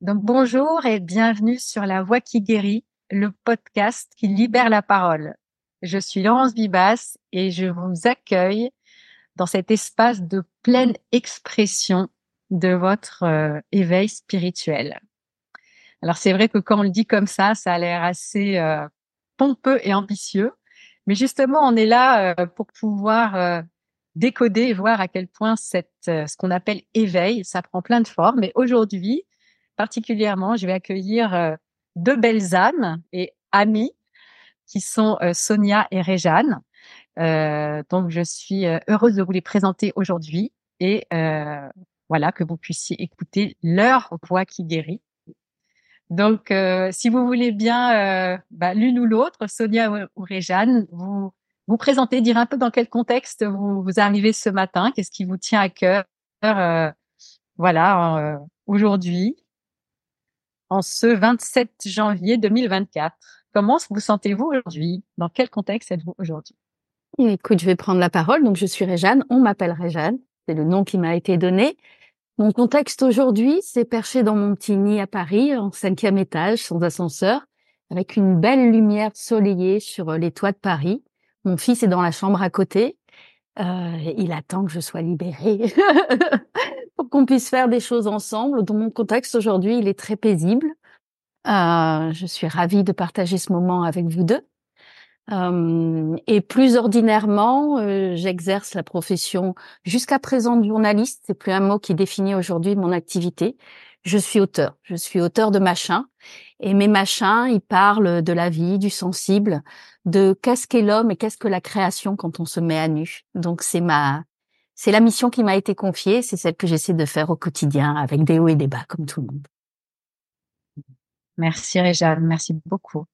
Donc bonjour et bienvenue sur La Voix qui guérit, le podcast qui libère la parole. Je suis Laurence Bibas et je vous accueille dans cet espace de pleine expression de votre euh, éveil spirituel. Alors c'est vrai que quand on le dit comme ça, ça a l'air assez euh, pompeux et ambitieux, mais justement on est là euh, pour pouvoir décoder et voir à quel point ce qu'on appelle éveil, ça prend plein de formes. Et aujourd'hui, particulièrement, je vais accueillir deux belles âmes et amies qui sont Sonia et Réjeanne. Euh, donc, je suis heureuse de vous les présenter aujourd'hui et euh, voilà que vous puissiez écouter leur voix qui guérit. Donc, euh, si vous voulez bien, bah, l'une ou l'autre, Sonia ou, Réjeanne, vous vous présenter, dire un peu dans quel contexte vous, vous arrivez ce matin, qu'est-ce qui vous tient à cœur, voilà, aujourd'hui, en ce 27 janvier 2024. Comment vous sentez-vous aujourd'hui? Dans quel contexte êtes-vous aujourd'hui? Écoute, je vais prendre la parole. Donc, je suis Réjeanne. On m'appelle Réjeanne. C'est le nom qui m'a été donné. Mon contexte aujourd'hui, c'est perché dans mon petit nid à Paris, en cinquième étage, sans ascenseur, avec une belle lumière soleillée sur euh, les toits de Paris. Mon fils est dans la chambre à côté. Euh, il attend que je sois libérée qu'on puisse faire des choses ensemble. Dans mon contexte aujourd'hui, il est très paisible. Euh, je suis ravie de partager ce moment avec vous deux. Euh, et plus ordinairement, euh, j'exerce la profession jusqu'à présent de journaliste. C'est plus un mot qui définit aujourd'hui mon activité. Je suis auteur. Je suis auteur de machins. Et mes machins, ils parlent de la vie, du sensible, de qu'est-ce qu'est l'homme et qu'est-ce que la création quand on se met à nu. Donc c'est ma, c'est la mission qui m'a été confiée. C'est celle que j'essaie de faire au quotidien avec des hauts et des bas comme tout le monde. Merci Réjeanne, merci beaucoup.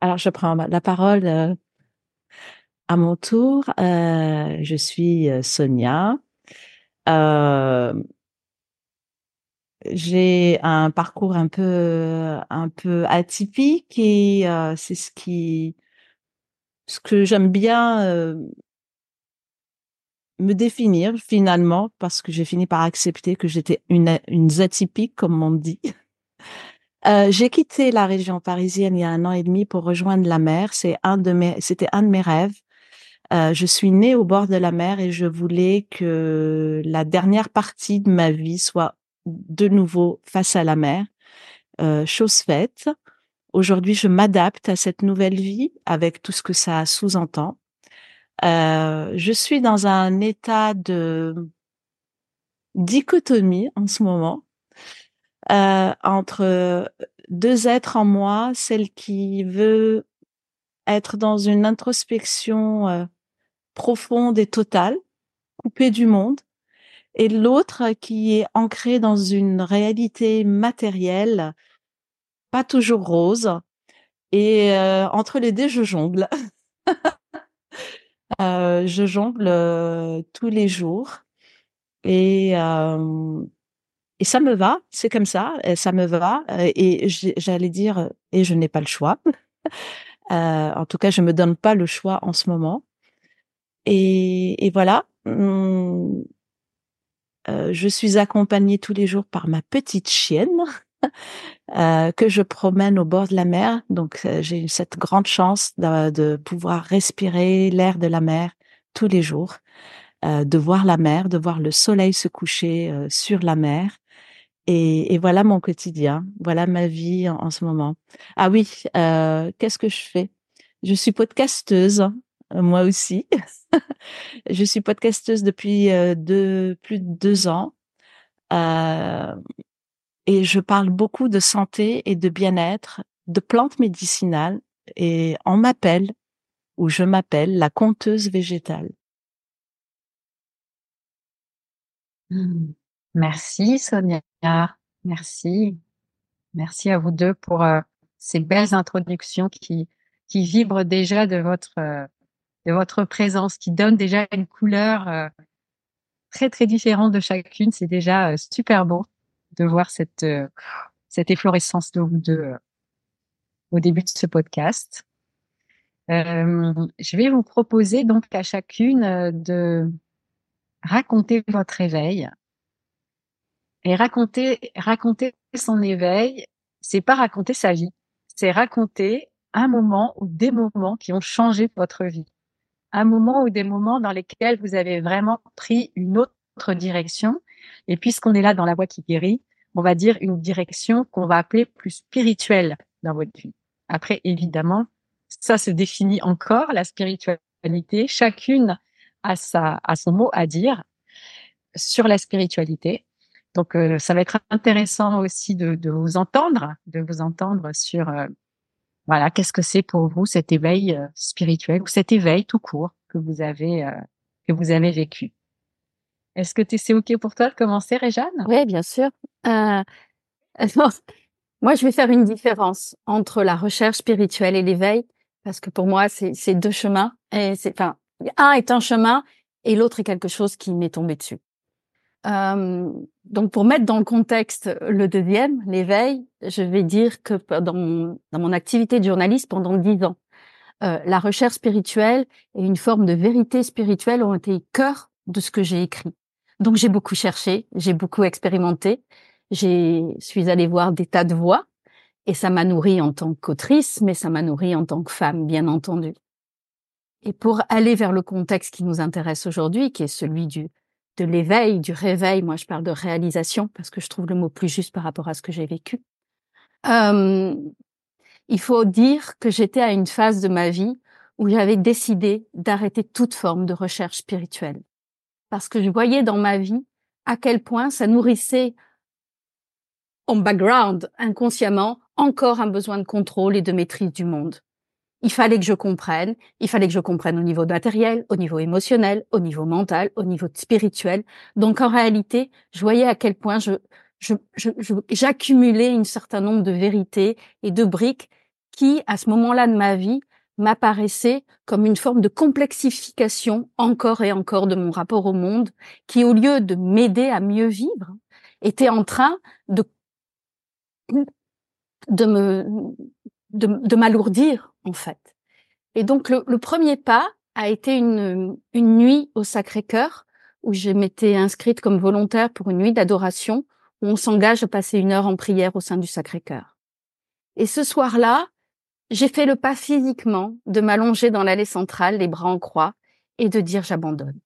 Alors, je prends la parole euh, à mon tour. Euh, je suis euh, Sonia. j'ai un parcours un peu un peu atypique et c'est ce qui ce que j'aime bien me définir finalement parce que j'ai fini par accepter que j'étais une atypique comme on dit. Euh, j'ai quitté la région parisienne il y a un an et demi pour rejoindre la mer. C'est un de mes, c'était un de mes rêves. Euh, je suis née au bord de la mer et je voulais que la dernière partie de ma vie soit de nouveau face à la mer. Euh, chose faite. Aujourd'hui, je m'adapte à cette nouvelle vie avec tout ce que ça sous-entend. Euh, je suis dans un état de dichotomie en ce moment euh, entre deux êtres en moi, celle qui veut être dans une introspection euh, profonde et totale, coupée du monde, et l'autre qui est ancrée dans une réalité matérielle, pas toujours rose. Et euh, entre les deux, je jongle. euh, je jongle euh, tous les jours. Et et ça me va, c'est comme ça, ça me va. Et j'allais dire, et je n'ai pas le choix. En tout cas, je me donne pas le choix en ce moment. Et, et voilà. Euh, je suis accompagnée tous les jours par ma petite chienne euh, que je promène au bord de la mer. Donc, euh, j'ai cette grande chance de, pouvoir respirer l'air de la mer tous les jours, de voir la mer, de voir le soleil se coucher sur la mer et, voilà mon quotidien, voilà ma vie en, ce moment. Ah oui, euh, qu'est-ce que je fais? Je suis podcasteuse, euh, moi aussi. je suis podcasteuse depuis euh, plus de deux ans. Euh, et je parle beaucoup de santé et de bien-être, de plantes médicinales. Et on m'appelle, ou je m'appelle, la conteuse végétale. Mmh. Merci Sonia, merci. Merci à vous deux pour euh, ces belles introductions qui, qui vibrent déjà de votre, euh, de votre présence, qui donnent déjà une couleur euh, très très différente de chacune. C'est déjà super beau de voir cette, cette efflorescence de deux au début de ce podcast. je vais vous proposer donc à chacune de raconter votre réveil Et raconter, raconter son éveil, c'est pas raconter sa vie, c'est raconter un moment ou des moments qui ont changé votre vie. Un moment ou des moments dans lesquels vous avez vraiment pris une autre direction. Et puisqu'on est là dans la voie qui guérit, on va dire une direction qu'on va appeler plus spirituelle dans votre vie. Après, évidemment, ça se définit encore, la spiritualité. Chacune a, sa, a son mot à dire sur la spiritualité. Donc, euh, ça va être intéressant aussi de, vous entendre, de vous entendre sur, euh, voilà, qu'est-ce que c'est pour vous cet éveil euh, spirituel ou cet éveil tout court que vous avez, que vous avez vécu. Est-ce que c'est OK pour toi de commencer, Réjeanne Oui, bien sûr. Euh, moi, je vais faire une différence entre la recherche spirituelle et l'éveil, parce que pour moi, c'est deux chemins. Enfin, un est un chemin et l'autre est quelque chose qui m'est tombé dessus. Euh, donc, pour mettre dans le contexte le deuxième, l'éveil, je vais dire que dans mon, dans mon activité de journaliste pendant dix ans, euh, la recherche spirituelle et une forme de vérité spirituelle ont été cœur de ce que j'ai écrit. Donc j'ai beaucoup cherché, j'ai beaucoup expérimenté, j'ai suis allée voir des tas de voix et ça m'a nourri en tant qu'autrice, mais ça m'a nourri en tant que femme, bien entendu. Et pour aller vers le contexte qui nous intéresse aujourd'hui, qui est celui du de l'éveil, du réveil, moi je parle de réalisation parce que je trouve le mot plus juste par rapport à ce que j'ai vécu. Euh, il faut dire que j'étais à une phase de ma vie où j'avais décidé d'arrêter toute forme de recherche spirituelle parce que je voyais dans ma vie à quel point ça nourrissait en background, inconsciemment, encore un besoin de contrôle et de maîtrise du monde. Il fallait que je comprenne, il fallait que je comprenne au niveau matériel, au niveau émotionnel, au niveau mental, au niveau spirituel. Donc en réalité, je voyais à quel point je, j'accumulais je, un certain nombre de vérités et de briques qui, à ce moment-là de ma vie, m'apparaissait comme une forme de complexification encore et encore de mon rapport au monde, qui au lieu de m'aider à mieux vivre, était en train de de me de, m'alourdir en fait. Et donc le, premier pas a été une, une nuit au Sacré-Cœur où je m'étais inscrite comme volontaire pour une nuit d'adoration où on s'engage à passer une heure en prière au sein du Sacré-Cœur. Et ce soir-là, j'ai fait le pas physiquement de m'allonger dans l'allée centrale, les bras en croix, et de dire j'abandonne.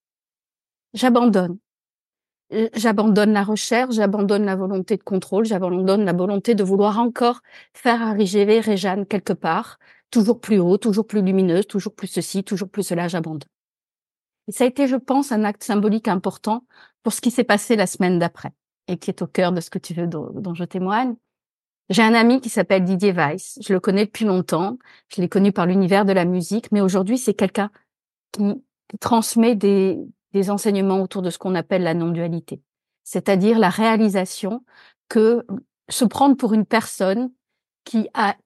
J'abandonne. Euh, j'abandonne la recherche, j'abandonne la volonté de contrôle, j'abandonne la volonté de vouloir encore faire arriver Réjeanne quelque part, toujours plus haut, toujours plus lumineuse, toujours plus ceci, toujours plus cela, j'abandonne. Et ça a été, je pense, un acte symbolique important pour ce qui s'est passé la semaine d'après et qui est au cœur de ce que tu veux dont je témoigne. J'ai un ami qui s'appelle Didier Weiss. Je le connais depuis longtemps. Je l'ai connu par l'univers de la musique, mais aujourd'hui, c'est quelqu'un qui, transmet des, des enseignements autour de ce qu'on appelle la non-dualité. C'est-à-dire la réalisation que se prendre pour une personne qui a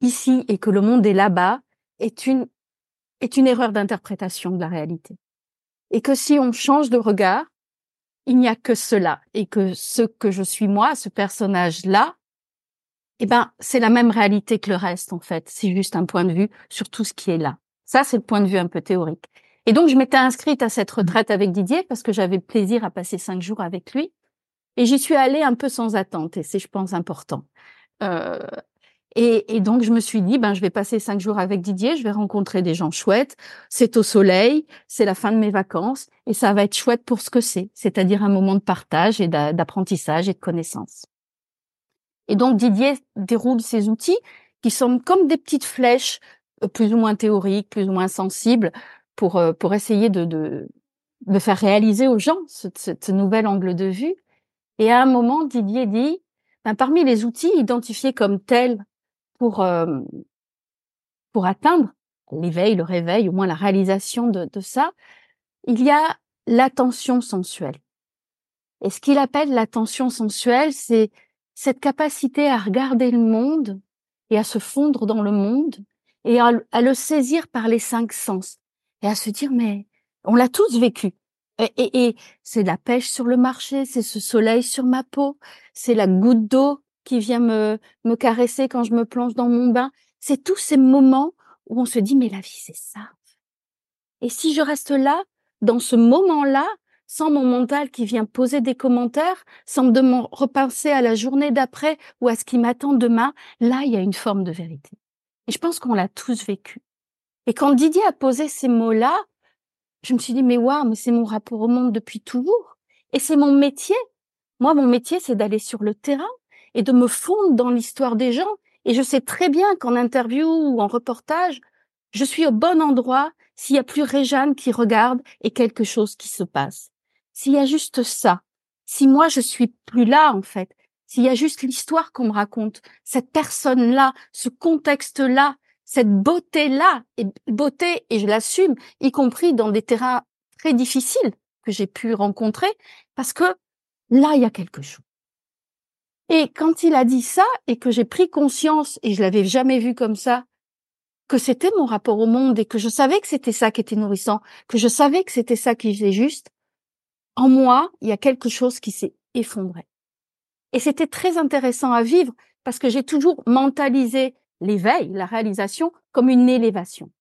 ici et que le monde est là-bas est une, est une erreur d'interprétation de la réalité. Et que si on change de regard, il n'y a que cela et que ce que je suis moi, ce personnage-là, eh ben, c'est la même réalité que le reste, en fait. C'est juste un point de vue sur tout ce qui est là. Ça, c'est le point de vue un peu théorique. Et donc, je m'étais inscrite à cette retraite avec Didier parce que j'avais plaisir à passer cinq jours avec lui. Et j'y suis allée un peu sans attente, et c'est, je pense, important. Euh, et, et, donc, je me suis dit, ben, je vais passer cinq jours avec Didier, je vais rencontrer des gens chouettes. C'est au soleil, c'est la fin de mes vacances, et ça va être chouette pour ce que c'est, c'est-à-dire un moment de partage et d'apprentissage et de connaissance. Et donc Didier déroule ces outils qui sont comme des petites flèches euh, plus ou moins théoriques, plus ou moins sensibles, pour, euh, pour essayer de, de, de faire réaliser aux gens ce, ce, nouvel angle de vue. Et à un moment, Didier dit, ben, parmi les outils identifiés comme tels pour, euh, pour atteindre l'éveil, le réveil, au moins la réalisation de, de ça, il y a l'attention sensuelle. Et ce qu'il appelle l'attention sensuelle, c'est cette capacité à regarder le monde et à se fondre dans le monde et à, le saisir par les cinq sens et à se dire mais on l'a tous vécu. Et, et, c'est la pêche sur le marché, c'est ce soleil sur ma peau, c'est la goutte d'eau qui vient me, me caresser quand je me plonge dans mon bain. C'est tous ces moments où on se dit mais la vie c'est ça. Et si je reste là, dans ce moment-là, sans mon mental qui vient poser des commentaires, sans me repenser à la journée d'après ou à ce qui m'attend demain, là, il y a une forme de vérité. Et je pense qu'on l'a tous vécu. Et quand Didier a posé ces mots-là, je me suis dit, mais waouh, mais c'est mon rapport au monde depuis toujours. Et c'est mon métier. Moi, mon métier, c'est d'aller sur le terrain et de me fondre dans l'histoire des gens. Et je sais très bien qu'en interview ou en reportage, je suis au bon endroit s'il y a plus Réjeanne qui regarde et quelque chose qui se passe. S'il y a juste ça, si moi je suis plus là en fait, s'il y a juste l'histoire qu'on me raconte, cette personne-là, ce contexte-là, cette beauté-là, et beauté, et je l'assume, y compris dans des terrains très difficiles que j'ai pu rencontrer, parce que là, il y a quelque chose. Et quand il a dit ça, et que j'ai pris conscience, et je l'avais jamais vu comme ça, que c'était mon rapport au monde, et que je savais que c'était ça qui était nourrissant, que je savais que c'était ça qui faisait juste, en moi, il y a quelque chose qui s'est effondré. Et c'était très intéressant à vivre parce que j'ai toujours mentalisé l'éveil, la réalisation, comme une élévation.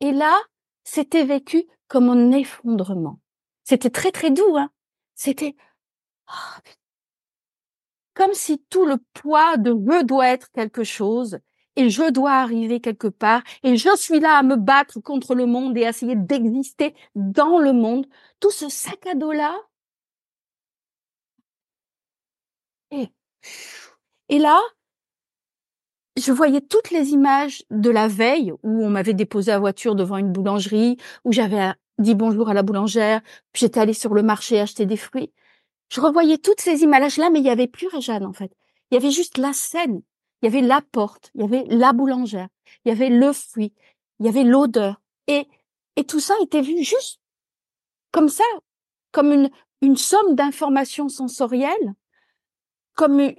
Et là, c'était vécu comme un effondrement. C'était très très doux, hein. C'était oh, comme si tout le poids de je dois être quelque chose et je dois arriver quelque part et je suis là à me battre contre le monde et essayer d'exister dans le monde, tout ce sac à dos là. Et, là, je voyais toutes les images de la veille où on m'avait déposé la voiture devant une boulangerie, où j'avais dit bonjour à la boulangère, puis j'étais allée sur le marché acheter des fruits. Je revoyais toutes ces images-là, mais il n'y avait plus Réjeanne, en fait. Il y avait juste la scène. Il y avait la porte, il y avait la boulangère, il y avait le fruit, il y avait l'odeur. Et, et tout ça était vu juste comme ça, comme une, une somme d'informations sensorielles, comme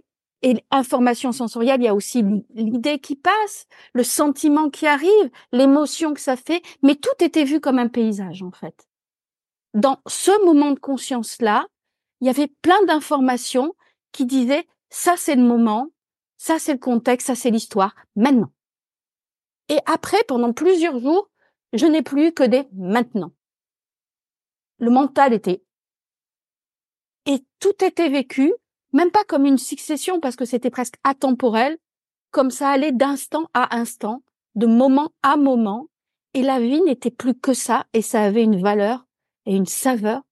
et information sensorielle, il y a aussi l'idée qui passe, le sentiment qui arrive, l'émotion que ça fait, mais tout était vu comme un paysage en fait. Dans ce moment de conscience-là, il y avait plein d'informations qui disaient ça c'est le moment, ça c'est le contexte, ça c'est l'histoire, maintenant. Et après, pendant plusieurs jours, je n'ai plus que des maintenant. Le mental était et tout était vécu même pas comme une succession parce que c'était presque atemporel, comme ça allait d'instant à instant, de moment à moment, et la vie n'était plus que ça, et ça avait une valeur et une saveur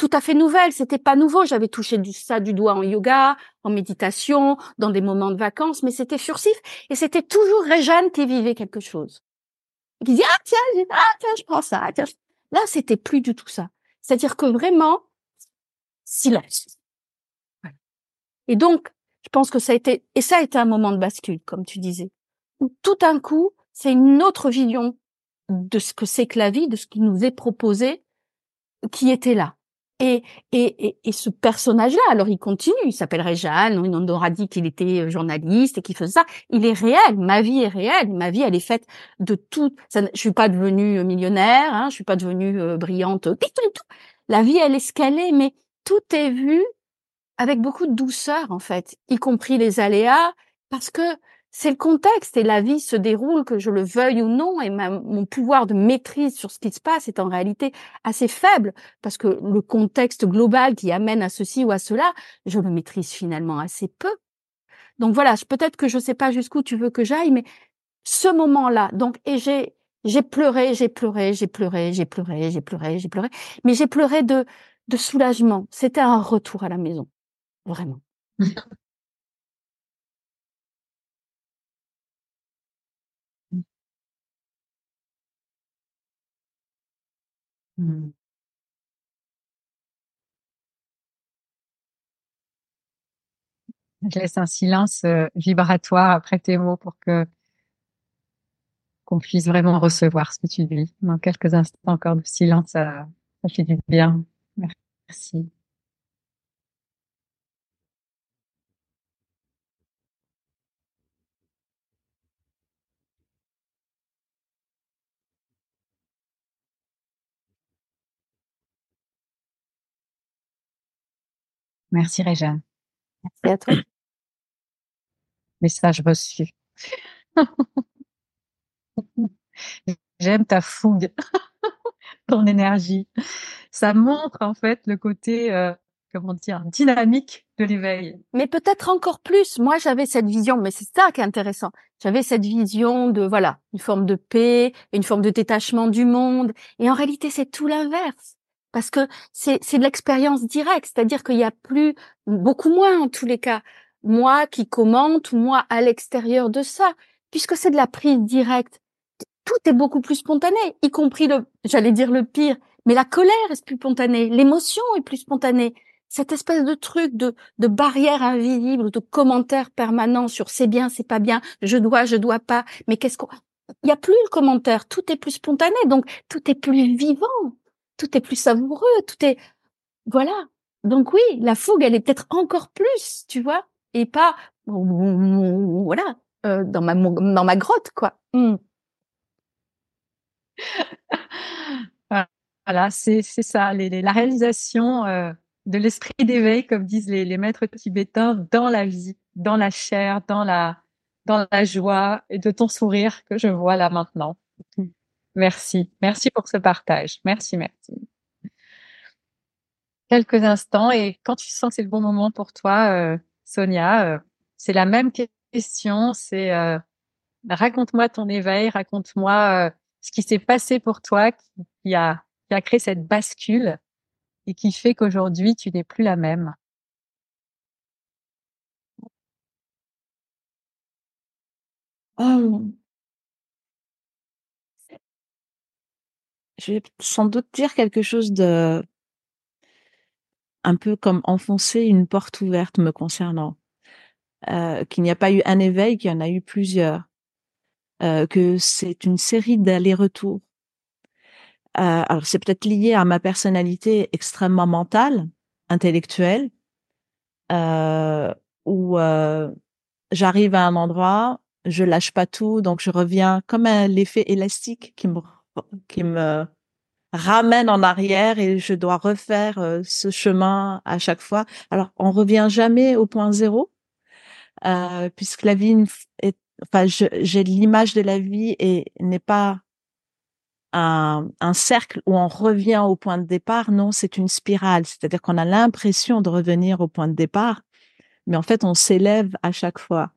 tout à fait nouvelle. C'était pas nouveau. J'avais touché du, ça du doigt en yoga, en méditation, dans des moments de vacances, mais c'était furtif. Et c'était toujours Réjeanne qui vivait quelque chose. Qui disait, ah, tiens, ah, tiens, je prends ça. Là, c'était plus du tout ça. C'est-à-dire que vraiment, silence. Et donc, je pense que ça a été, et ça a été un moment de bascule, comme tu disais, où tout d'un coup, c'est une autre vision de ce que c'est que la vie, de ce qui nous est proposé, qui était là. Et, et, et, ce personnage-là, alors il continue, il s'appellerait Jeanne, on aura dit qu'il était euh, journaliste et qu'il faisait ça. Il est réel, ma vie est réelle, ma vie elle est faite de tout. Ça, je suis pas devenue euh, millionnaire, hein, je suis pas devenue euh, brillante, tout, tout. La vie elle est scalée, mais tout est vu avec beaucoup de douceur en fait, y compris les aléas, parce que c'est le contexte et la vie se déroule, que je le veuille ou non, et mon pouvoir de maîtrise sur ce qui se passe est en réalité assez faible, parce que le contexte global qui amène à ceci ou à cela, je le maîtrise finalement assez peu. Donc voilà, peut-être que je ne sais pas jusqu'où tu veux que j'aille, mais ce moment-là, donc, et j'ai, j'ai pleuré, j'ai pleuré, j'ai pleuré, j'ai pleuré, j'ai pleuré, j'ai pleuré, mais j'ai pleuré de, de soulagement. C'était un retour à la maison. Vraiment. Mmh. Je laisse un silence vibratoire après tes mots pour que qu'on puisse vraiment recevoir ce que tu dis. Dans quelques instants encore de silence, ça, ça fait du bien. Merci. Merci Réjeanne. Merci à toi. Message reçu. J'aime ta fougue. ton énergie. Ça montre en fait le côté, euh, comment dire, dynamique de l'éveil. Mais peut-être encore plus. Moi, j'avais cette vision, mais c'est ça qui est intéressant. J'avais cette vision de, voilà, une forme de paix, une forme de détachement du monde. Et en réalité, c'est tout l'inverse. Parce que c'est, de l'expérience directe. C'est-à-dire qu'il y a plus, beaucoup moins en tous les cas, moi qui commente ou moi à l'extérieur de ça. Puisque c'est de la prise directe. Tout est beaucoup plus spontané, y compris le, j'allais dire le pire, mais la colère est plus spontanée, l'émotion est plus spontanée cette espèce de truc de, de barrière invisible, de commentaire permanent sur c'est bien, c'est pas bien, je dois, je dois pas, mais qu'est-ce qu'on... Il n'y a plus le commentaire, tout est plus spontané, donc tout est plus vivant, tout est plus savoureux, tout est... Voilà. Donc oui, la fougue, elle est peut-être encore plus, tu vois, et pas... Voilà, euh, dans, ma, dans ma grotte, quoi. Hmm. Voilà, c'est ça, les, la réalisation... Euh de l'esprit d'éveil, comme disent les, les, maîtres tibétains, dans la vie, dans la chair, dans la, dans la joie et de ton sourire que je vois là maintenant. Merci. Merci pour ce partage. Merci, merci. Quelques instants et quand tu sens que c'est le bon moment pour toi, euh, Sonia, euh, c'est la même question. C'est euh, raconte-moi ton éveil, raconte-moi ce qui s'est passé pour toi qui, a, qui a créé cette bascule et qui fait qu'aujourd'hui tu n'es plus la même oh. Je vais sans doute dire quelque chose de un peu comme enfoncer une porte ouverte me concernant. Euh, qu'il n'y a pas eu un éveil, qu'il y en a eu plusieurs. Euh, que c'est une série d'allers-retours euh, alors c'est peut-être lié à ma personnalité extrêmement mentale, intellectuelle, où j'arrive à un endroit, je lâche pas tout, donc je reviens comme l'effet élastique qui me qui me ramène en arrière et je dois refaire euh, ce chemin à chaque fois. Alors on revient jamais au point zéro, euh, puisque la vie est, enfin j'ai l'image de la vie et n'est pas un, cercle où on revient au point de départ. Non, c'est une spirale. C'est-à-dire qu'on a l'impression de revenir au point de départ, mais en fait, on s'élève à chaque fois.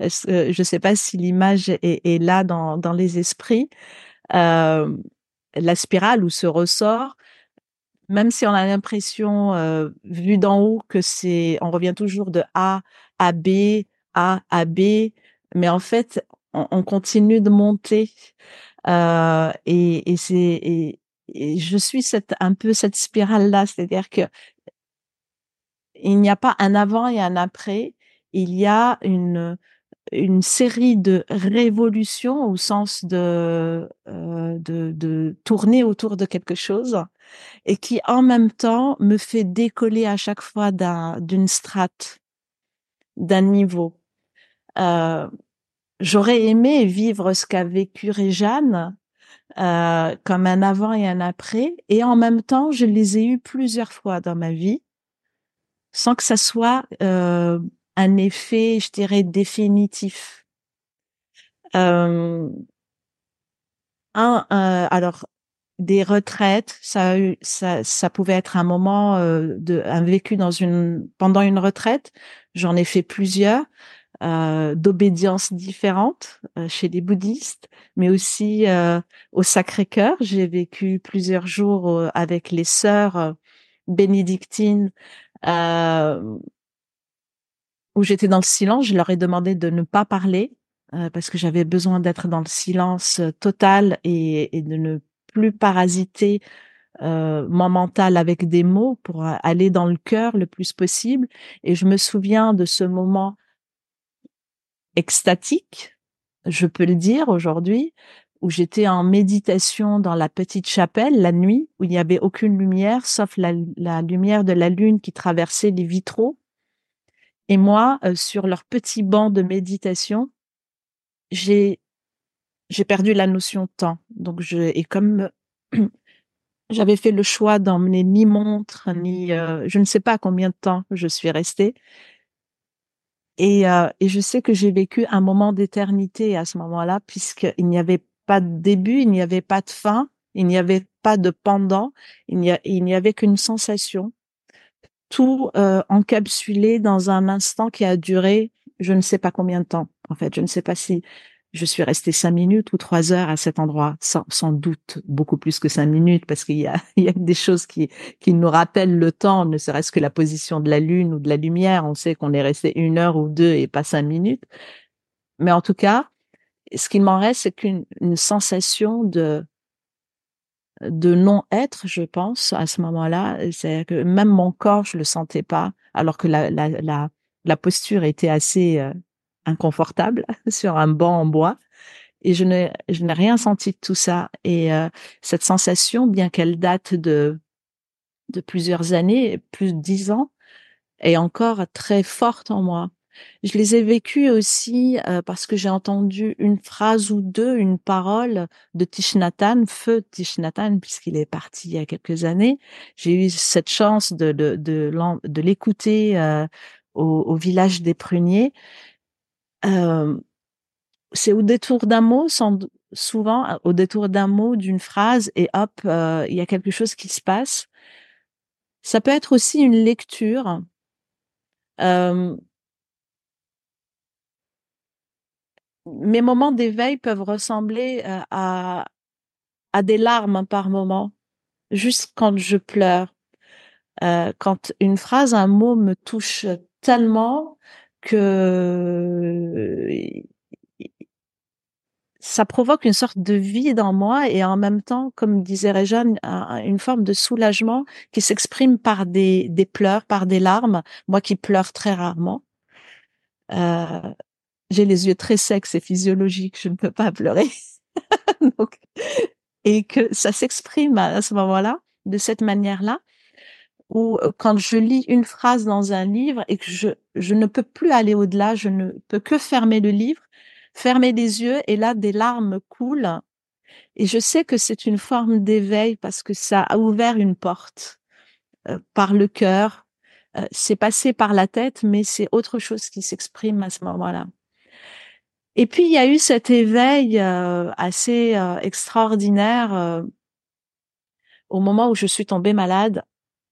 je ne sais pas si l'image est, là dans les esprits. La spirale ou ce ressort, même si on a l'impression, euh, vu d'en haut, que c'est, on revient toujours de A à B, A à B, mais en fait, on, on continue de monter. Euh, et, et c'est et, je suis cette un peu cette spirale là, c'est-à-dire que il n'y a pas un avant et un après, il y a une une série de révolutions au sens de, euh, de, de tourner autour de quelque chose et qui en même temps me fait décoller à chaque fois d'un, d'une strate, d'un niveau. Euh, j'aurais aimé vivre ce qu'a vécu Réjeanne euh, comme un avant et un après, et en même temps, je les ai eus plusieurs fois dans ma vie, sans que ça soit euh, un effet, je dirais, définitif. Euh, un, alors des retraites, ça, ça, ça pouvait être un moment euh, de un vécu dans une pendant une retraite. J'en ai fait plusieurs euh, d'obédience différentes euh, chez les bouddhistes, mais aussi euh, au Sacré-Cœur. J'ai vécu plusieurs jours avec les sœurs bénédictines où j'étais dans le silence. Je leur ai demandé de ne pas parler parce que j'avais besoin d'être dans le silence total et, et de ne plus parasiter euh, mon mental avec des mots pour aller dans le cœur le plus possible. Et je me souviens de ce moment extatique, je peux le dire aujourd'hui, où j'étais en méditation dans la petite chapelle la nuit, où il n'y avait aucune lumière, sauf la, lumière de la lune qui traversait les vitraux. Et moi, euh, sur leur petit banc de méditation, j'ai j'ai perdu la notion de temps. Donc je et comme j'avais fait le choix d'emmener ni montre ni euh, je ne sais pas combien de temps je suis restée, et, euh, et je sais que j'ai vécu un moment d'éternité à ce moment-là, puisqu'il n'y avait pas de début, il n'y avait pas de fin, Il n'y avait pas de pendant, il n'y, il n'y avait qu'une sensation, tout euh, encapsulé dans un instant qui a duré je ne sais pas combien de temps. En fait, je ne sais pas si je suis restée cinq minutes ou trois heures à cet endroit, sans, sans doute beaucoup plus que cinq minutes, parce qu'il y a, il y a des choses qui, qui nous rappellent le temps, ne serait-ce que la position de la lune ou de la lumière. On sait qu'on est resté une heure ou deux et pas cinq minutes. Mais en tout cas, ce qu'il m'en reste, c'est qu'une une sensation de de non-être, je pense, à ce moment-là. C'est que même mon corps, je le sentais pas, alors que la, la, la, la posture était assez euh, inconfortable sur un banc en bois. Et je n'ai, je n'ai rien senti de tout ça. Et euh, cette sensation, bien qu'elle date de, de plusieurs années, plus de dix ans, est encore très forte en moi. Je les ai vécues aussi euh, parce que j'ai entendu une phrase ou deux, une parole de Tishnatan, feu Tishnatan, puisqu'il est parti il y a quelques années. J'ai eu cette chance de, de, l'écouter euh, au, village des pruniers. Euh, c'est au détour d'un mot, souvent au détour d'un mot, d'une phrase, et hop, il y a quelque chose qui se passe. Ça peut être aussi une lecture. Mes moments d'éveil peuvent ressembler euh, à, à des larmes par moment, juste quand je pleure, euh, quand une phrase, un mot me touche tellement que ça provoque une sorte de vide en moi et en même temps, comme disait Réjeanne, une forme de soulagement qui s'exprime par des, des pleurs, par des larmes. Moi qui pleure très rarement. Euh, j'ai les yeux très secs, c'est physiologique, je ne peux pas pleurer. Donc, et que ça s'exprime à ce moment-là, de cette manière-là, où euh, quand je lis une phrase dans un livre et que je, je ne peux plus aller au-delà, je ne peux que fermer le livre, fermer les yeux et là, des larmes coulent. Et je sais que c'est une forme d'éveil parce que ça a ouvert une porte euh, par le cœur. Euh, c'est passé par la tête, mais c'est autre chose qui s'exprime à ce moment-là. Et puis il y a eu cet éveil euh, assez euh, extraordinaire euh, au moment où je suis tombée malade,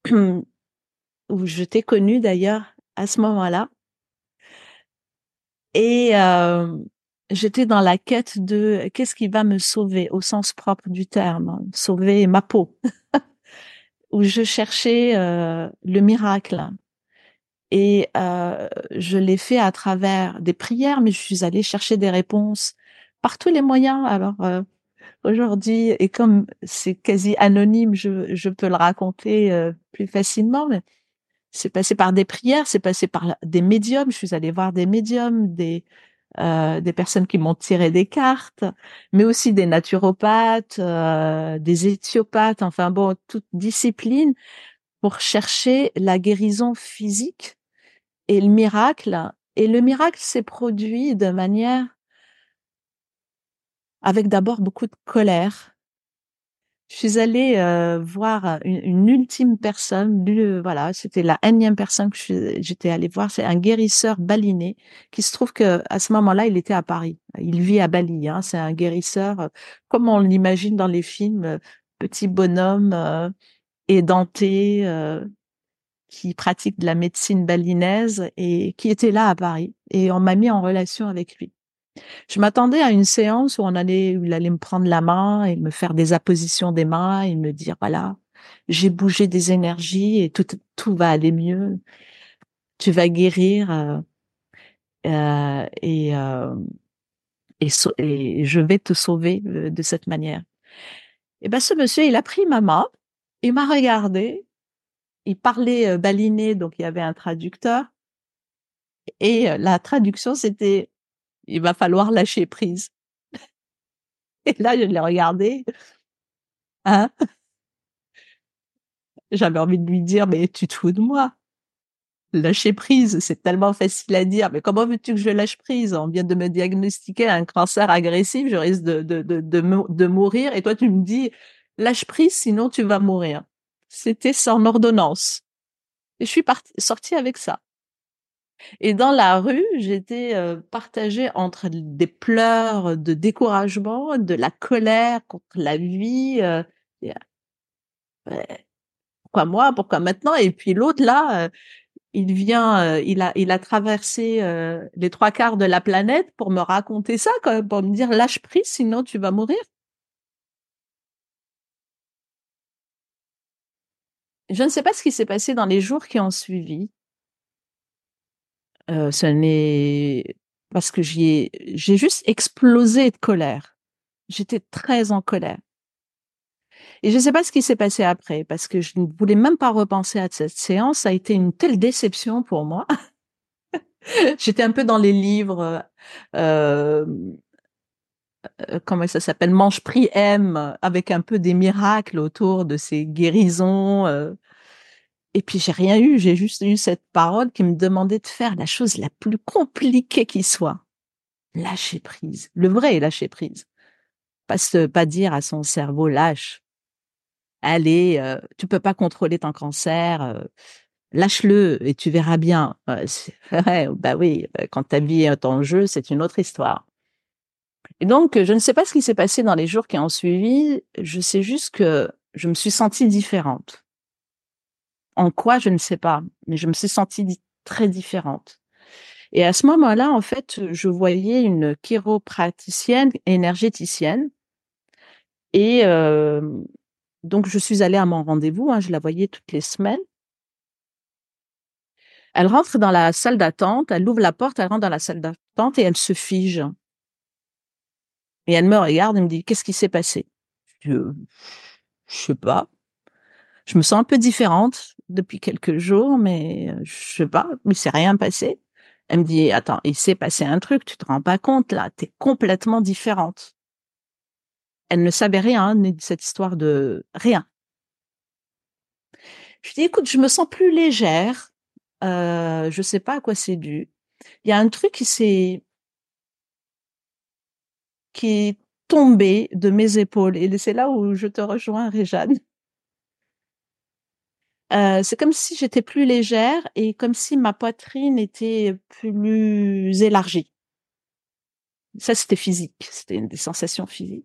où je t'ai connue d'ailleurs à ce moment-là. Et j'étais dans la quête de qu'est-ce qui va me sauver au sens propre du terme, sauver ma peau, où je cherchais le miracle. Et euh, je l'ai fait à travers des prières, mais je suis allée chercher des réponses par tous les moyens. Alors euh, aujourd'hui, et comme c'est quasi anonyme, je, je peux le raconter euh, plus facilement, mais c'est passé par des prières, c'est passé par des médiums. Je suis allée voir des médiums, des euh, des personnes qui m'ont tiré des cartes, mais aussi des naturopathes, euh, des éthiopathes, enfin bon, toute discipline pour chercher la guérison physique et le miracle. Et le miracle s'est produit de manière avec d'abord beaucoup de colère. Je suis allée euh, voir une, ultime personne, voilà, c'était la énième personne que j'étais allée voir, c'est un guérisseur baliné qui se trouve que à ce moment-là, il était à Paris. Il vit à Bali, hein, c'est un guérisseur euh, comme on l'imagine dans les films, euh, petit bonhomme édenté, qui pratique de la médecine balinaise et qui était là à Paris. Et on m'a mis en relation avec lui. Je m'attendais à une séance où on allait, où il allait me prendre la main et me faire des appositions des mains et me dire voilà, j'ai bougé des énergies et tout, tout va aller mieux. Tu vas guérir euh, euh, et, euh, et, et, je vais te sauver de cette manière. Et ben ce monsieur, il a pris ma main, il m'a regardé il parlait baliné, donc il y avait un traducteur. Et la traduction, c'était il va falloir lâcher prise. Et là, je l'ai regardé. Hein J'avais envie de lui dire, mais tu te fous de moi. Lâcher prise, c'est tellement facile à dire. Mais comment veux-tu que je lâche prise? On vient de me diagnostiquer un cancer agressif, je risque de, de, de, de mourir. Et toi, tu me dis, lâche prise, sinon tu vas mourir. C'était sans ordonnance. Et je suis partie, sortie avec ça. Et dans la rue, j'étais euh, partagée entre des pleurs de découragement, de la colère contre la vie. Euh, pourquoi moi Pourquoi maintenant? Et puis l'autre là, euh, il vient, il a, il a traversé les trois quarts de la planète pour me raconter ça, quand même, pour me dire lâche prise, sinon tu vas mourir. Je ne sais pas ce qui s'est passé dans les jours qui ont suivi. Euh, ce n'est parce que j'ai j'ai juste explosé de colère. J'étais très en colère. Et je ne sais pas ce qui s'est passé après, parce que je ne voulais même pas repenser à cette séance. Ça a été une telle déception pour moi. J'étais un peu dans les livres, euh, euh, comment ça s'appelle, Mange Prix M, avec un peu des miracles autour de ces guérisons. Euh, et puis j'ai rien eu, j'ai juste eu cette parole qui me demandait de faire la chose la plus compliquée qui soit. Lâcher prise. Le vrai lâcher prise. Pas se, pas dire à son cerveau lâche. Allez, euh, tu peux pas contrôler ton cancer, euh, lâche-le et tu verras bien. Euh, vrai, bah oui, euh, quand ta vie est en jeu, c'est une autre histoire. Et donc, je ne sais pas ce qui s'est passé dans les jours qui ont suivi. Je sais juste que je me suis sentie différente en quoi, je ne sais pas, mais je me suis sentie très différente. Et à ce moment-là, en fait, je voyais une chiropraticienne énergéticienne. Et euh, donc, je suis allée à mon rendez-vous. Hein, je la voyais toutes les semaines. Elle rentre dans la salle d'attente, elle ouvre la porte, elle rentre dans la salle d'attente et elle se fige. Et elle me regarde et me dit, qu'est-ce qui s'est passé? Je, je sais pas. Je me sens un peu différente depuis quelques jours, mais euh, je sais pas, il s'est rien passé. Elle me dit, attends, il s'est passé un truc, tu te rends pas compte là, t'es complètement différente. Elle ne savait rien de cette histoire de rien. Je dis, écoute, je me sens plus légère, euh, je sais pas à quoi c'est dû. Il y a un truc qui s'est qui est tombé de mes épaules et c'est là où je te rejoins, Réjeanne. Euh, c'est comme si j'étais plus légère et comme si ma poitrine était plus élargie. Ça, c'était physique, c'était des sensations physiques.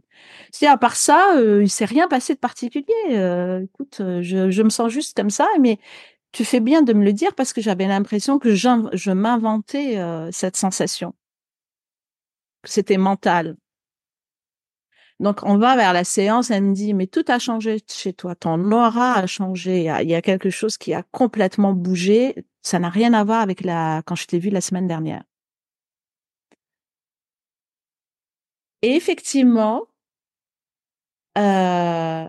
C'est à part ça, euh, il s'est rien passé de particulier. Euh, écoute, euh, je, je, me sens juste comme ça, mais tu fais bien de me le dire parce que j'avais l'impression que je m'inventais cette sensation. C'était mental. Donc, on va vers la séance, elle me dit, mais tout a changé chez toi, ton aura a changé, il y a quelque chose qui a complètement bougé, ça n'a rien à voir avec la quand je t'ai vu la semaine dernière. Et effectivement, euh,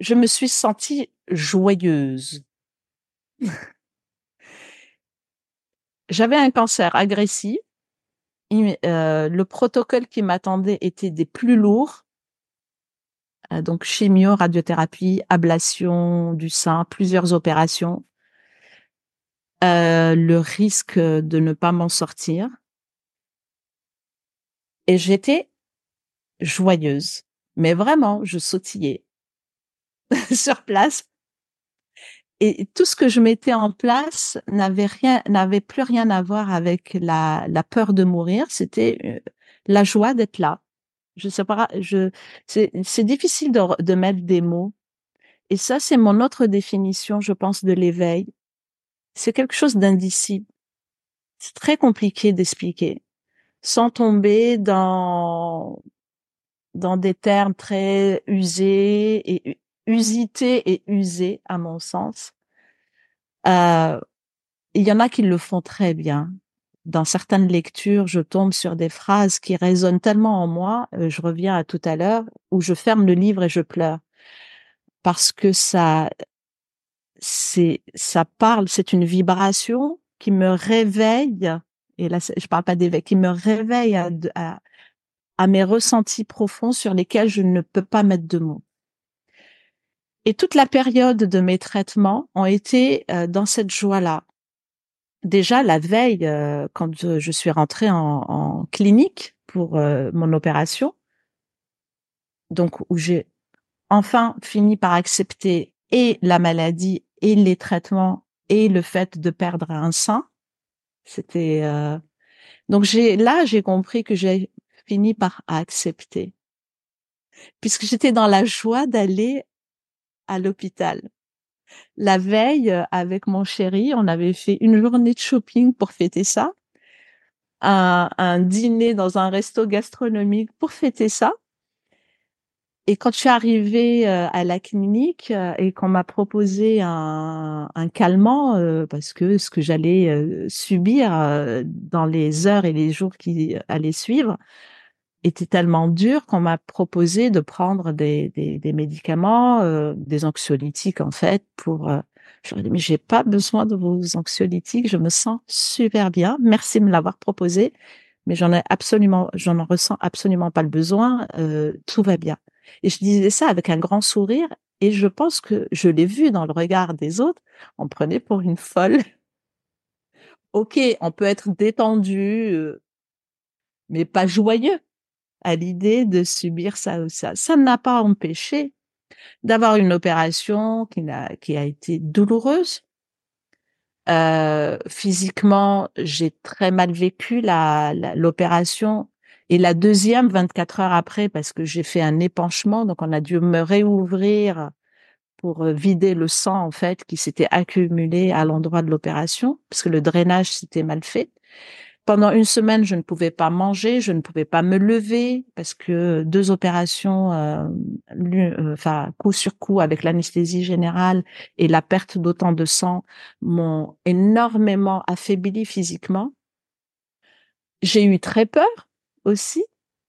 je me suis sentie joyeuse. J'avais un cancer agressif euh, le protocole qui m'attendait était des plus lourds. Euh, donc chimio, radiothérapie, ablation du sein, plusieurs opérations. Euh, le risque de ne pas m'en sortir. Et j'étais joyeuse. Mais vraiment, je sautillais sur place et tout ce que je mettais en place n'avait rien, n'avait plus rien à voir avec la, peur de mourir. C'était euh, la joie d'être là. Je sais pas, je, c'est, c'est difficile de, de mettre des mots. Et ça, c'est mon autre définition, je pense, de l'éveil. C'est quelque chose d'indicible. C'est très compliqué d'expliquer sans tomber dans dans des termes très usés et usité et usé, à mon sens. Euh, il y en a qui le font très bien. Dans certaines lectures, je tombe sur des phrases qui résonnent tellement en moi, euh, je reviens à tout à l'heure, où je ferme le livre et je pleure. Parce que ça, c'est, ça parle, c'est une vibration qui me réveille, et là, je parle pas d'éveil, qui me réveille à, à, à mes ressentis profonds sur lesquels je ne peux pas mettre de mots. Et toute la période de mes traitements ont été euh, dans cette joie-là. Déjà la veille, euh, quand je suis rentrée en, en clinique pour euh, mon opération, donc où j'ai enfin fini par accepter et la maladie et les traitements et le fait de perdre un sein, C'était euh, donc j'ai là j'ai compris que j'ai fini par accepter puisque j'étais dans la joie d'aller à l'hôpital. La veille, euh, avec mon chéri, on avait fait une journée de shopping pour fêter ça, un, dîner dans un resto gastronomique pour fêter ça. Et quand je suis arrivée euh, à la clinique euh, et qu'on m'a proposé un calmant, parce que ce que j'allais subir dans les heures et les jours qui allaient suivre, était tellement dur qu'on m'a proposé de prendre des, des, des médicaments, euh, des anxiolytiques en fait, pour. Euh, je dit mais j'ai pas besoin de vos anxiolytiques, je me sens super bien. Merci de me l'avoir proposé, mais j'en ai absolument, j'en ressens absolument pas le besoin. Euh, tout va bien. Et je disais ça avec un grand sourire, et je pense que je l'ai vu dans le regard des autres. On prenait pour une folle. ok, on peut être détendu, euh, mais pas joyeux à l'idée de subir ça ou ça. Ça n'a pas empêché d'avoir une opération qui a, qui a été douloureuse. Euh, physiquement, j'ai très mal vécu la, l'opération et la deuxième 24 heures après parce que j'ai fait un épanchement, donc on a dû me réouvrir pour euh, vider le sang en fait qui s'était accumulé à l'endroit de l'opération parce que le drainage s'était mal fait. Pendant une semaine, je ne pouvais pas manger, je ne pouvais pas me lever parce que deux opérations, euh, euh, enfin coup sur coup avec l'anesthésie générale et la perte d'autant de sang m'ont énormément affaibli physiquement. J'ai eu très peur aussi,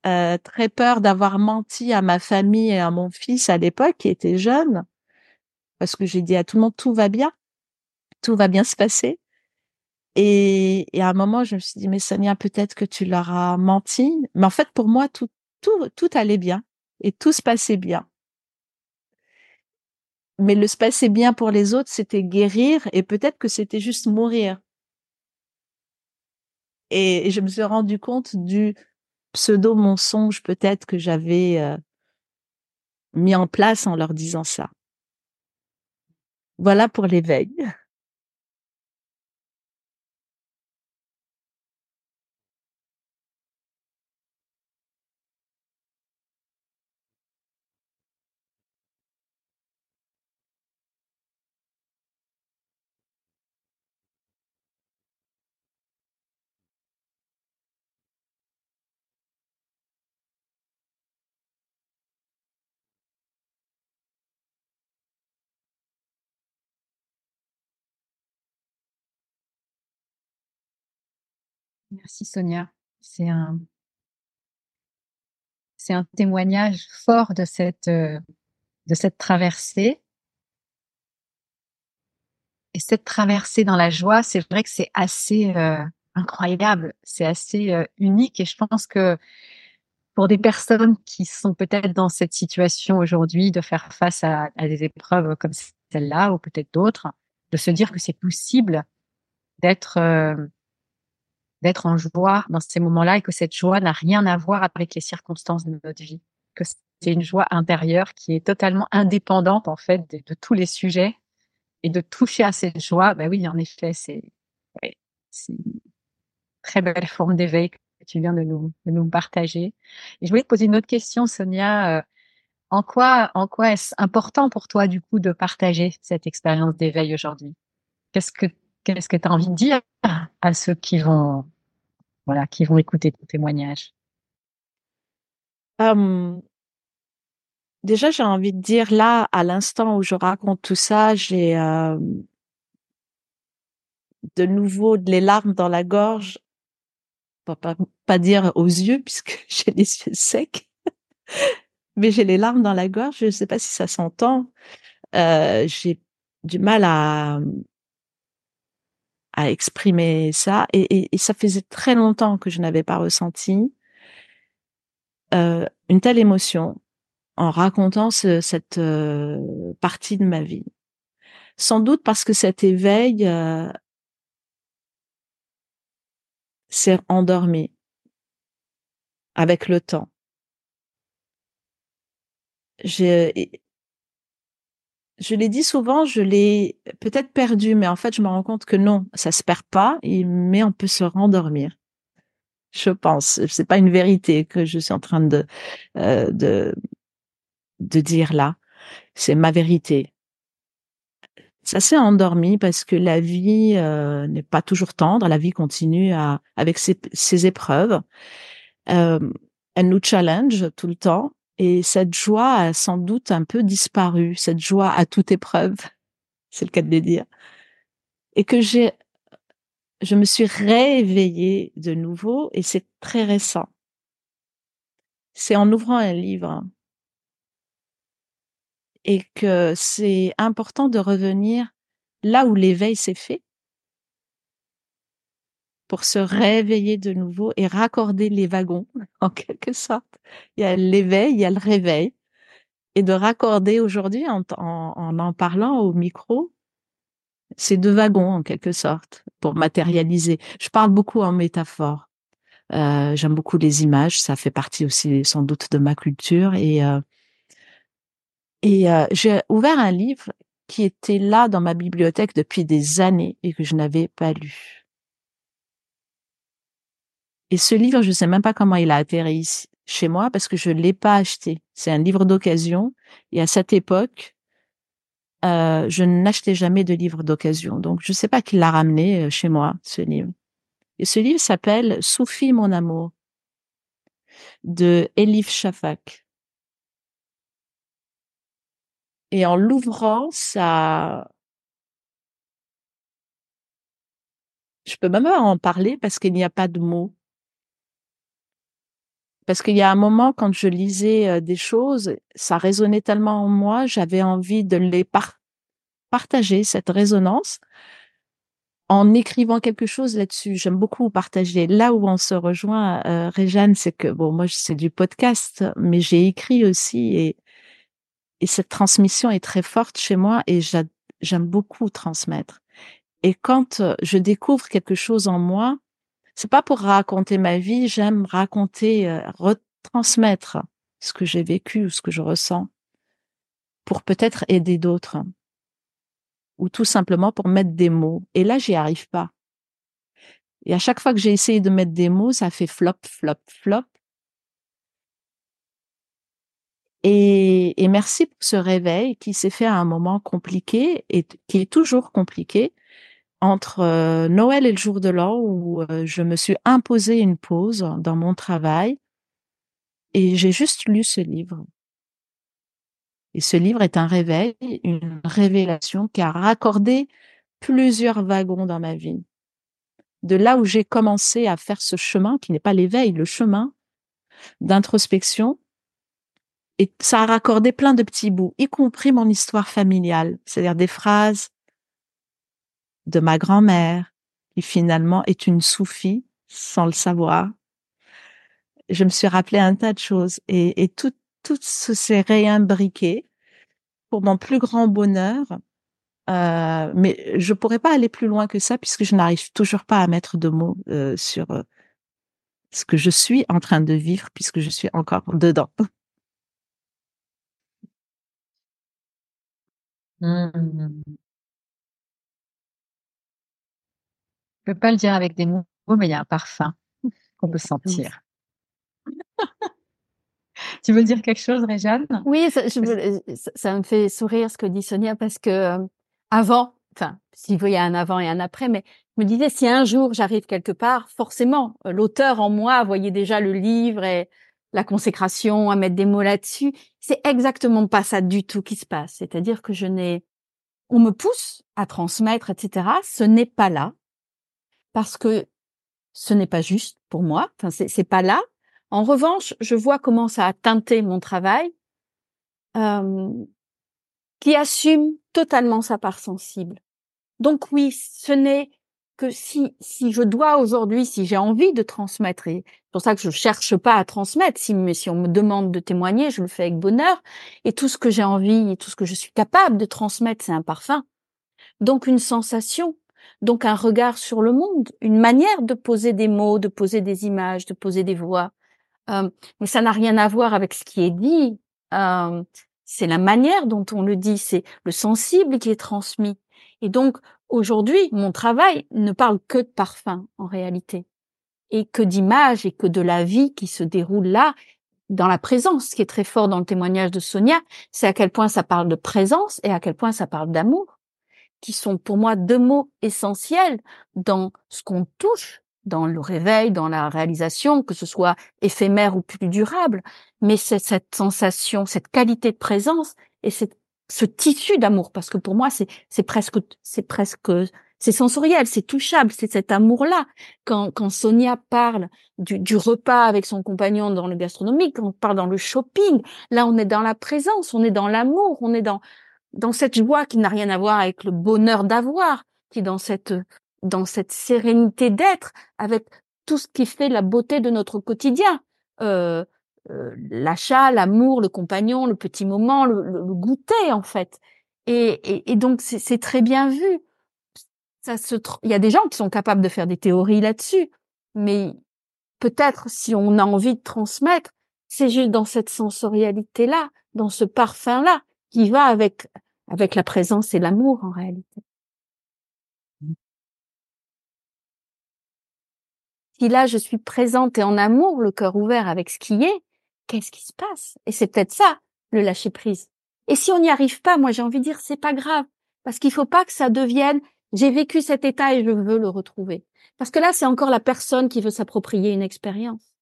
euh, très peur d'avoir menti à ma famille et à mon fils à l'époque qui était jeune, parce que j'ai dit à tout le monde tout va bien, tout va bien se passer. Et, à un moment, je me suis dit, mais Sonia, peut-être que tu leur as menti. Mais en fait, pour moi, tout, tout, tout allait bien et tout se passait bien. Mais le se passer bien pour les autres, c'était guérir et peut-être que c'était juste mourir. Et, je me suis rendu compte du pseudo mensonge peut-être que j'avais euh, mis en place en leur disant ça. Voilà pour l'éveil. Merci Sonia. C'est un, témoignage fort de cette, euh, de cette traversée. Et cette traversée dans la joie, c'est vrai que c'est assez euh, incroyable, c'est assez euh, unique. Et je pense que pour des personnes qui sont peut-être dans cette situation aujourd'hui de faire face à des épreuves comme celle-là ou peut-être d'autres, de se dire que c'est possible d'être d'être en joie dans ces moments-là et que cette joie n'a rien à voir avec les circonstances de notre vie, que c'est une joie intérieure qui est totalement indépendante en fait de, tous les sujets et de toucher à cette joie. Ben oui, en effet, c'est une très belle forme d'éveil que tu viens de nous, de nous partager. Et je voulais te poser une autre question, Sonia. Euh, en quoi, en quoi est-ce important pour toi du coup de partager cette expérience d'éveil aujourd'hui? Qu'est-ce que qu'est-ce que tu as envie de dire à ceux qui vont voilà, qui vont écouter ton témoignage Déjà, j'ai envie de dire là, à l'instant où je raconte tout ça, j'ai de nouveau les larmes dans la gorge. Pas, pas, pas dire aux yeux puisque j'ai les yeux secs, mais j'ai les larmes dans la gorge. Je ne sais pas si ça s'entend. Euh, j'ai du mal à à exprimer ça. Et, ça faisait très longtemps que je n'avais pas ressenti euh, une telle émotion en racontant cette euh, partie de ma vie. Sans doute parce que cet éveil euh, s'est endormi avec le temps. Je je l'ai dit souvent, je l'ai peut-être perdu, mais en fait, je me rends compte que non, ça se perd pas, mais on peut se rendormir. Je pense, c'est pas une vérité que je suis en train de euh, de de dire là, c'est ma vérité. Ça s'est endormi parce que la vie euh, n'est pas toujours tendre, la vie continue à avec ses, ses épreuves. Euh, elle nous challenge tout le temps et cette joie a sans doute un peu disparu, cette joie à toute épreuve, c'est le cas de le dire. Et que j'ai, je me suis réveillée de nouveau et c'est très récent. C'est en ouvrant un livre et que c'est important de revenir là où l'éveil s'est fait pour se réveiller de nouveau et raccorder les wagons, en quelque sorte. Il y a l'éveil, il y a le réveil. Et de raccorder aujourd'hui, en, en parlant au micro, ces deux wagons, en quelque sorte, pour matérialiser. Je parle beaucoup en métaphore. Euh, J'aime beaucoup les images, ça fait partie aussi sans doute de ma culture. Et, euh, euh, j'ai ouvert un livre qui était là dans ma bibliothèque depuis des années et que je n'avais pas lu. Et ce livre, je ne sais même pas comment il a atterri chez moi parce que je l'ai pas acheté. C'est un livre d'occasion. Et à cette époque, euh, je n'achetais jamais de livres d'occasion. Donc, je ne sais pas qui l'a ramené euh, chez moi, ce livre. Et ce livre s'appelle Soufi, mon amour, de Elif Shafak. Et en l'ouvrant, ça, je peux même pas en parler parce qu'il n'y a pas de mots. Parce qu'il y a un moment, quand je lisais des choses, ça résonnait tellement en moi, j'avais envie de les partager, cette résonance, en écrivant quelque chose là-dessus. J'aime beaucoup partager. Là où on se rejoint, euh, c'est que, bon, moi, c'est du podcast, mais j'ai écrit aussi et, et cette transmission est très forte chez moi et j'aime beaucoup transmettre. Et quand je découvre quelque chose en moi, c'est pas pour raconter ma vie, j'aime raconter, euh, retransmettre ce que j'ai vécu ou ce que je ressens pour peut-être aider d'autres ou tout simplement pour mettre des mots. Et là, j'y arrive pas. Et à chaque fois que j'ai essayé de mettre des mots, ça fait flop, flop, flop. Et, et merci pour ce réveil qui s'est fait à un moment compliqué et qui est toujours compliqué, entre euh, Noël et le jour de l'an où euh, je me suis imposé une pause dans mon travail et j'ai juste lu ce livre. Et ce livre est un réveil, une révélation qui a raccordé plusieurs wagons dans ma vie. De là où j'ai commencé à faire ce chemin, qui n'est pas l'éveil, le chemin d'introspection, et ça a raccordé plein de petits bouts, y compris mon histoire familiale, c'est-à-dire des phrases de ma grand-mère, qui finalement est une soufie sans le savoir. Je me suis rappelé un tas de choses et, et tout, tout s'est réimbriqué pour mon plus grand bonheur. Euh, mais je pourrais pas aller plus loin que ça puisque je n'arrive toujours pas à mettre de mots euh, sur euh, ce que je suis en train de vivre puisque je suis encore dedans. Mmh. Peux pas le dire avec des mots, mais il y a un parfum qu'on peut sentir. tu veux dire quelque chose, Réjeanne Oui, ça, ça, me fait sourire ce que dit Sonia parce que euh, avant, enfin, s'il y a un avant et un après, mais je me disais si un jour j'arrive quelque part, forcément, euh, l'auteur en moi voyait déjà le livre et la consécration, à mettre des mots là-dessus. C'est exactement pas ça du tout qui se passe. C'est-à-dire que je n'ai, on me pousse à transmettre, etc. Ce n'est pas là parce que ce n'est pas juste pour moi. Enfin, c'est pas là. En revanche, je vois comment ça a teinté mon travail, euh, qui assume totalement sa part sensible. Donc oui, ce n'est que si si je dois aujourd'hui, si j'ai envie de transmettre, et c'est pour ça que je cherche pas à transmettre. Si mais si on me demande de témoigner, je le fais avec bonheur. Et tout ce que j'ai envie, et tout ce que je suis capable de transmettre, c'est un parfum. Donc une sensation, donc un regard sur le monde, une manière de poser des mots, de poser des images, de poser des voix. Euh, mais ça n'a rien à voir avec ce qui est dit. Euh, c'est la manière dont on le dit, c'est le sensible qui est transmis. Et donc, aujourd'hui, mon travail ne parle que de parfum, en réalité, et que d'images et que de la vie qui se déroule là, dans la présence. Ce qui est très fort dans le témoignage de Sonia, c'est à quel point ça parle de présence et à quel point ça parle d'amour, qui sont pour moi deux mots essentiels dans ce qu'on touche dans le réveil, dans la réalisation, que ce soit éphémère ou plus durable, mais c'est cette sensation, cette qualité de présence et cette, ce tissu d'amour, parce que pour moi, c'est, c'est presque, c'est presque, c'est sensoriel, c'est touchable, c'est cet amour-là. Quand, quand Sonia parle du, du repas avec son compagnon dans le gastronomique, quand on parle dans le shopping, là, on est dans la présence, on est dans l'amour, on est dans, dans cette joie qui n'a rien à voir avec le bonheur d'avoir, qui est dans cette dans cette sérénité d'être, avec tout ce qui fait la beauté de notre quotidien. Euh, euh, l'achat, l'amour, le compagnon, le petit moment, le, goûter en fait. Et, et, donc c'est très bien vu. Ça se, il y a des gens qui sont capables de faire des théories là-dessus, mais peut-être si on a envie de transmettre, c'est juste dans cette sensorialité-là, dans ce parfum-là, qui va avec avec la présence et l'amour en réalité. Si là, je suis présente et en amour, le cœur ouvert avec ce qui est, qu'est-ce qui se passe? Et c'est peut-être ça, le lâcher prise. Et si on n'y arrive pas, moi j'ai envie de dire, c'est pas grave, parce qu'il faut pas que ça devienne, j'ai vécu cet état et je veux le retrouver. Parce que là, c'est encore la personne qui veut s'approprier une expérience.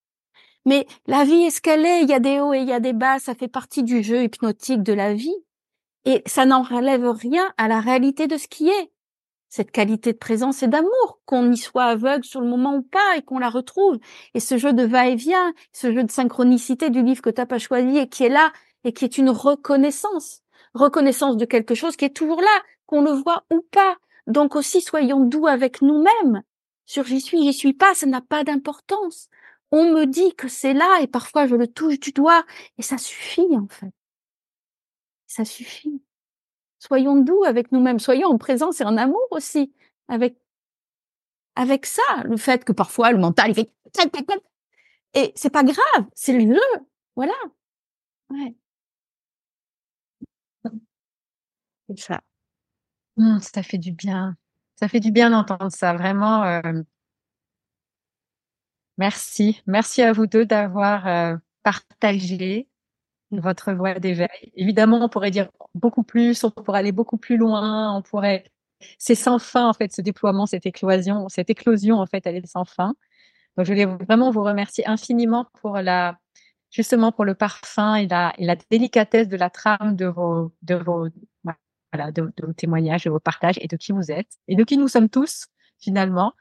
Mais la vie est ce qu'elle est, il y a des hauts et il y a des bas, ça fait partie du jeu hypnotique de la vie. Et ça n'en relève rien à la réalité de ce qui est cette qualité de présence et d'amour, qu'on y soit aveugle sur le moment ou pas et qu'on la retrouve. Et ce jeu de va-et-vient, ce jeu de synchronicité du livre que tu n'as pas choisi et qui est là et qui est une reconnaissance. Reconnaissance de quelque chose qui est toujours là, qu'on le voit ou pas. Donc aussi, soyons doux avec nous-mêmes. Sur j'y suis, j'y suis pas, ça n'a pas d'importance. On me dit que c'est là et parfois je le touche du doigt et ça suffit en fait. Ça suffit. Soyons doux avec nous-mêmes, soyons en présence et en amour aussi avec avec ça, le fait que parfois le mental il fait et c'est pas grave, c'est le voilà. Ouais. C'est ça. Mmh, ça fait du bien. Ça fait du bien d'entendre ça, vraiment. Euh... Merci, merci à vous deux d'avoir euh, partagé votre voie d'éveil. Évidemment, on pourrait dire beaucoup plus, on pourrait aller beaucoup plus loin, on pourrait. C'est sans fin en fait ce déploiement, cette éclosion, cette éclosion en fait, elle est sans fin. Je voulais vraiment vous remercier infiniment pour la, justement pour le parfum et la, et la délicatesse de la trame de vos, de vos, voilà, de vos témoignages, de vos partages et de qui vous êtes et de qui nous sommes tous finalement.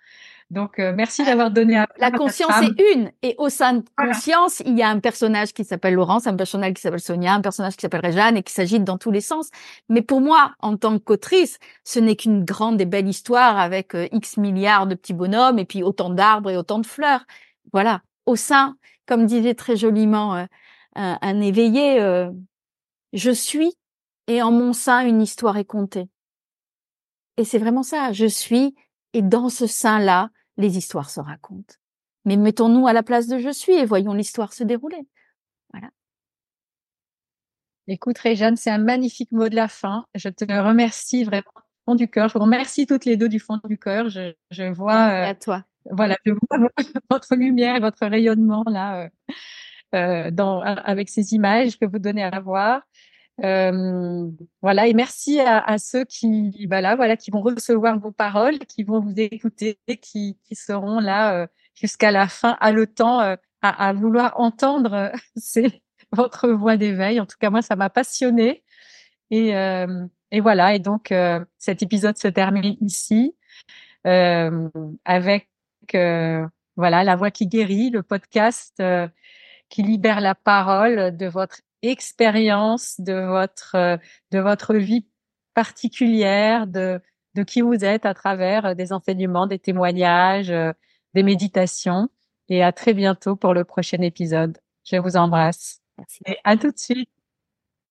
Donc, euh, merci d'avoir donné à La conscience est une. Et au sein de conscience, il y a un personnage qui s'appelle Laurence, un personnage qui s'appelle Sonia, un personnage qui s'appelle Réjeanne et qui s'agite dans tous les sens. Mais pour moi, en tant qu'autrice, ce n'est qu'une grande et belle histoire avec euh, X milliards de petits bonhommes et puis autant d'arbres et autant de fleurs. Voilà. Au sein, comme disait très joliment euh, un, un, éveillé, je suis et en mon sein, une histoire est contée. Et c'est vraiment ça. Je suis et dans ce sein-là, les histoires se racontent. Mais mettons-nous à la place de je suis et voyons l'histoire se dérouler. Voilà. Écoute, Réjeanne, c'est un magnifique mot de la fin. Je te remercie vraiment du fond du cœur. Je vous remercie toutes les deux du fond du cœur. Je, je vois. à euh, toi. Voilà, je vois votre lumière et votre rayonnement là, euh, euh, dans, avec ces images que vous donnez à voir. Euh, voilà, et merci à, à, ceux qui, voilà, voilà, qui vont recevoir vos paroles, qui vont vous écouter, qui, qui seront là euh, jusqu'à la fin, à le temps, euh, à, à, vouloir entendre c'est votre voix d'éveil. En tout cas, moi, ça m'a passionné. Et, et voilà, et donc cet épisode se termine ici avec voilà la voix qui guérit, le podcast qui libère la parole de votre expérience de votre de votre vie particulière, de de qui vous êtes à travers euh, des enseignements, des témoignages, euh, des méditations. Et à très bientôt pour le prochain épisode. Je vous embrasse. Merci. Et à tout de suite.